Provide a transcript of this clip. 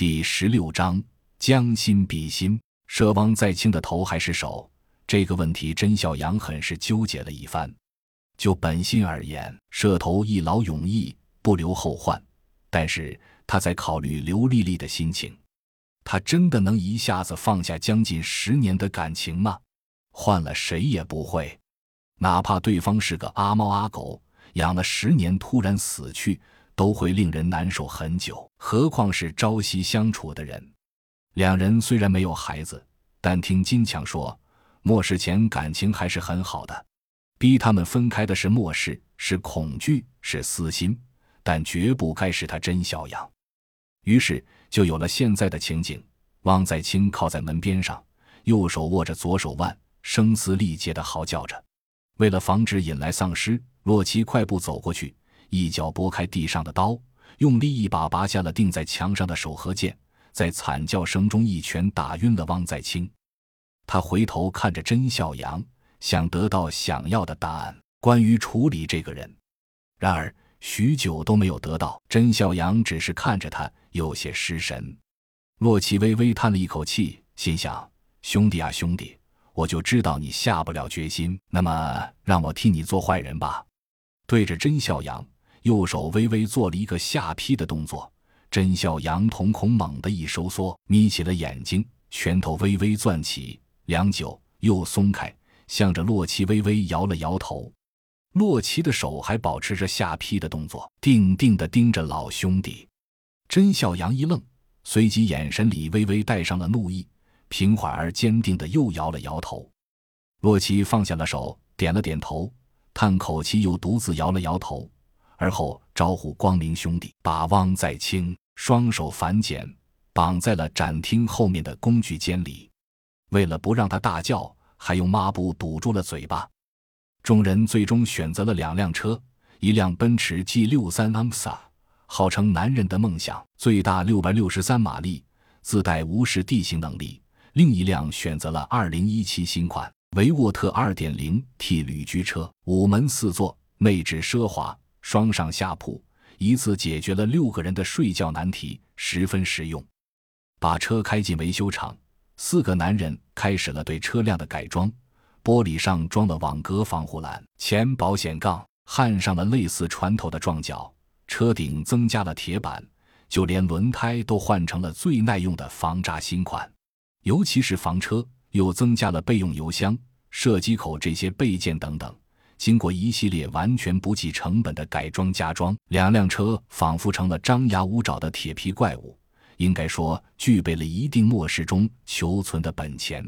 第十六章将心比心，佘汪在清的头还是手？这个问题，甄孝阳很是纠结了一番。就本心而言，佘头一劳永逸，不留后患。但是他在考虑刘丽丽的心情，他真的能一下子放下将近十年的感情吗？换了谁也不会，哪怕对方是个阿猫阿狗，养了十年突然死去，都会令人难受很久。何况是朝夕相处的人。两人虽然没有孩子，但听金强说。末世前感情还是很好的，逼他们分开的是末世，是恐惧，是私心，但绝不该是他真小阳。于是就有了现在的情景：汪在清靠在门边上，右手握着左手腕，声嘶力竭地嚎叫着。为了防止引来丧尸，洛奇快步走过去，一脚拨开地上的刀，用力一把拔下了钉在墙上的手和剑，在惨叫声中一拳打晕了汪在清。他回头看着甄孝阳，想得到想要的答案，关于处理这个人。然而许久都没有得到。甄孝阳只是看着他，有些失神。洛奇微微叹了一口气，心想：“兄弟啊，兄弟，我就知道你下不了决心。那么，让我替你做坏人吧。”对着甄孝阳，右手微微做了一个下劈的动作。甄孝阳瞳孔猛地一收缩，眯起了眼睛，拳头微微攥起。良久，又松开，向着洛奇微微摇了摇头。洛奇的手还保持着下劈的动作，定定地盯着老兄弟。甄孝阳一愣，随即眼神里微微带上了怒意，平缓而坚定地又摇了摇头。洛奇放下了手，点了点头，叹口气，又独自摇了摇头，而后招呼光明兄弟，把汪在清双手反剪，绑在了展厅后面的工具间里。为了不让他大叫，还用抹布堵住了嘴巴。众人最终选择了两辆车，一辆奔驰 G 六三 AMSA，号称男人的梦想，最大六百六十三马力，自带无视地形能力；另一辆选择了二零一七新款维沃特二点零 T 旅居车，五门四座，内置奢华双上下铺，一次解决了六个人的睡觉难题，十分实用。把车开进维修厂。四个男人开始了对车辆的改装，玻璃上装了网格防护栏，前保险杠焊上了类似船头的撞角，车顶增加了铁板，就连轮胎都换成了最耐用的防扎新款。尤其是房车，又增加了备用油箱、射击口这些备件等等。经过一系列完全不计成本的改装加装，两辆车仿佛成了张牙舞爪的铁皮怪物。应该说，具备了一定末世中求存的本钱。